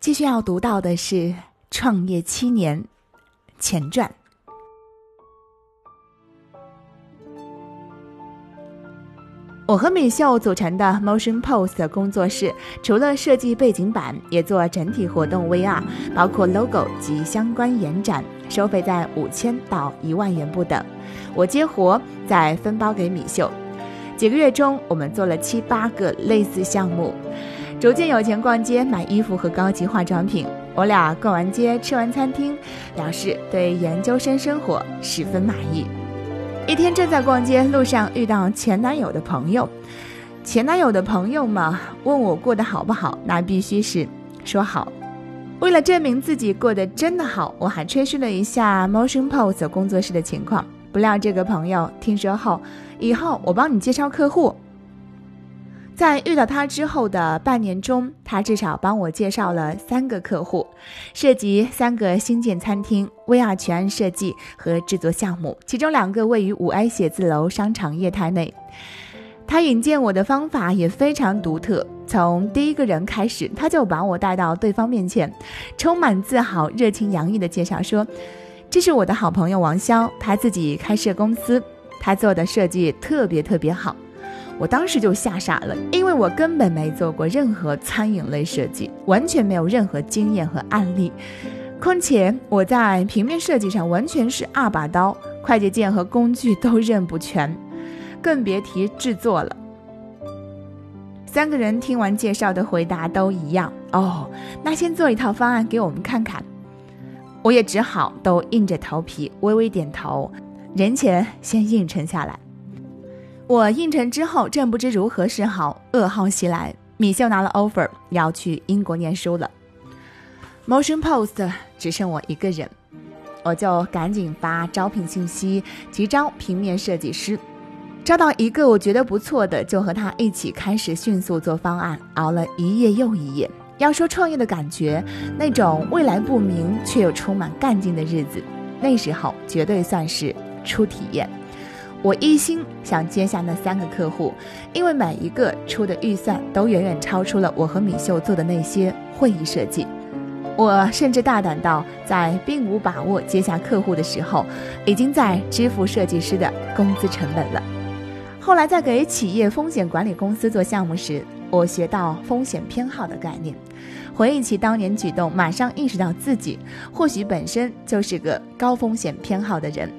继续要读到的是创业七年前传。我和米秀组成的 Motion Post 工作室，除了设计背景板，也做整体活动 VR，包括 logo 及相关延展，收费在五千到一万元不等。我接活再分包给米秀。几个月中，我们做了七八个类似项目，逐渐有钱逛街买衣服和高级化妆品。我俩逛完街，吃完餐厅，表示对研究生生活十分满意。一天正在逛街，路上遇到前男友的朋友。前男友的朋友嘛，问我过得好不好，那必须是说好。为了证明自己过得真的好，我还吹嘘了一下 Motion Pose 工作室的情况。不料这个朋友听说后，以后我帮你介绍客户。在遇到他之后的半年中，他至少帮我介绍了三个客户，涉及三个新建餐厅、VR 全案设计和制作项目，其中两个位于五 A 写字楼商场业态内。他引荐我的方法也非常独特，从第一个人开始，他就把我带到对方面前，充满自豪、热情洋溢的介绍说：“这是我的好朋友王潇，他自己开设公司，他做的设计特别特别好。”我当时就吓傻了，因为我根本没做过任何餐饮类设计，完全没有任何经验和案例。况且我在平面设计上完全是二把刀，快捷键和工具都认不全，更别提制作了。三个人听完介绍的回答都一样哦，那先做一套方案给我们看看。我也只好都硬着头皮微微点头，人前先应承下来。我应承之后，正不知如何是好，噩耗袭来。米秀拿了 offer，要去英国念书了。Motion Post 只剩我一个人，我就赶紧发招聘信息，急招平面设计师。招到一个我觉得不错的，就和他一起开始迅速做方案，熬了一夜又一夜。要说创业的感觉，那种未来不明却又充满干劲的日子，那时候绝对算是初体验。我一心想接下那三个客户，因为每一个出的预算都远远超出了我和米秀做的那些会议设计。我甚至大胆到在并无把握接下客户的时候，已经在支付设计师的工资成本了。后来在给企业风险管理公司做项目时，我学到风险偏好的概念，回忆起当年举动，马上意识到自己或许本身就是个高风险偏好的人。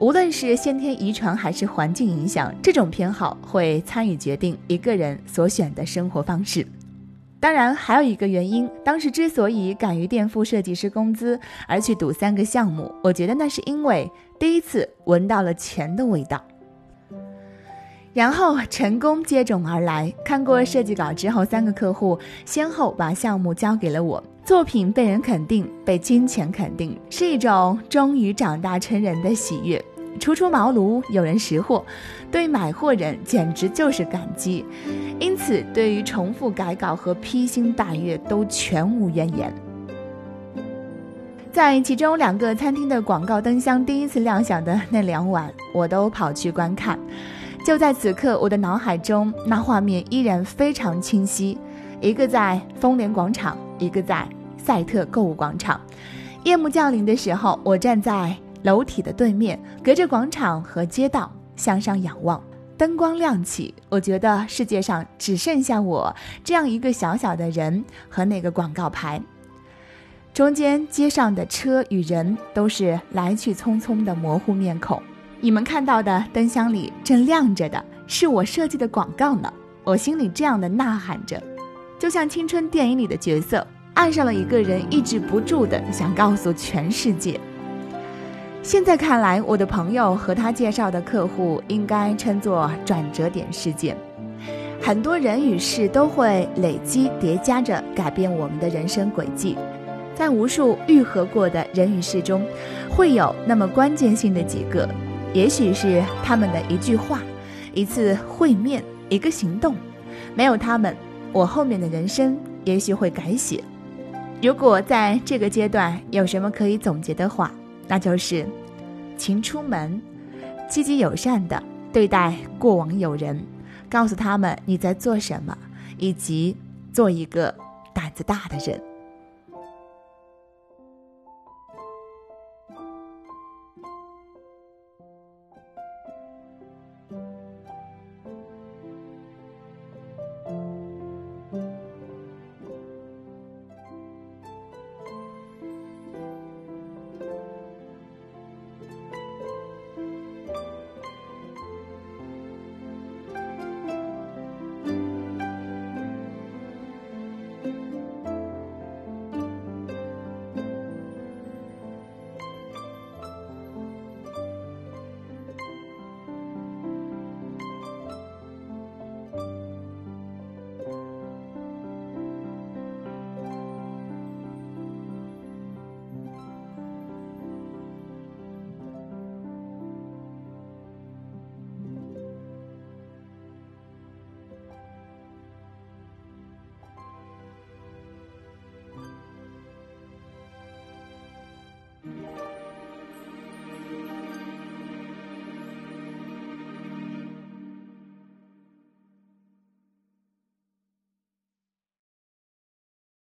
无论是先天遗传还是环境影响，这种偏好会参与决定一个人所选的生活方式。当然，还有一个原因，当时之所以敢于垫付设计师工资而去赌三个项目，我觉得那是因为第一次闻到了钱的味道。然后成功接踵而来，看过设计稿之后，三个客户先后把项目交给了我，作品被人肯定，被金钱肯定，是一种终于长大成人的喜悦。初出茅庐有人识货，对买货人简直就是感激，因此对于重复改稿和披星戴月都全无怨言。在其中两个餐厅的广告灯箱第一次亮相的那两晚，我都跑去观看。就在此刻，我的脑海中那画面依然非常清晰：一个在丰联广场，一个在赛特购物广场。夜幕降临的时候，我站在。楼体的对面，隔着广场和街道向上仰望，灯光亮起。我觉得世界上只剩下我这样一个小小的人和那个广告牌。中间街上的车与人都是来去匆匆的模糊面孔。你们看到的灯箱里正亮着的是我设计的广告呢。我心里这样的呐喊着，就像青春电影里的角色爱上了一个人，抑制不住的想告诉全世界。现在看来，我的朋友和他介绍的客户应该称作转折点事件。很多人与事都会累积叠加着改变我们的人生轨迹。在无数愈合过的人与事中，会有那么关键性的几个，也许是他们的一句话、一次会面、一个行动。没有他们，我后面的人生也许会改写。如果在这个阶段有什么可以总结的话，那就是，勤出门，积极友善的对待过往友人，告诉他们你在做什么，以及做一个胆子大的人。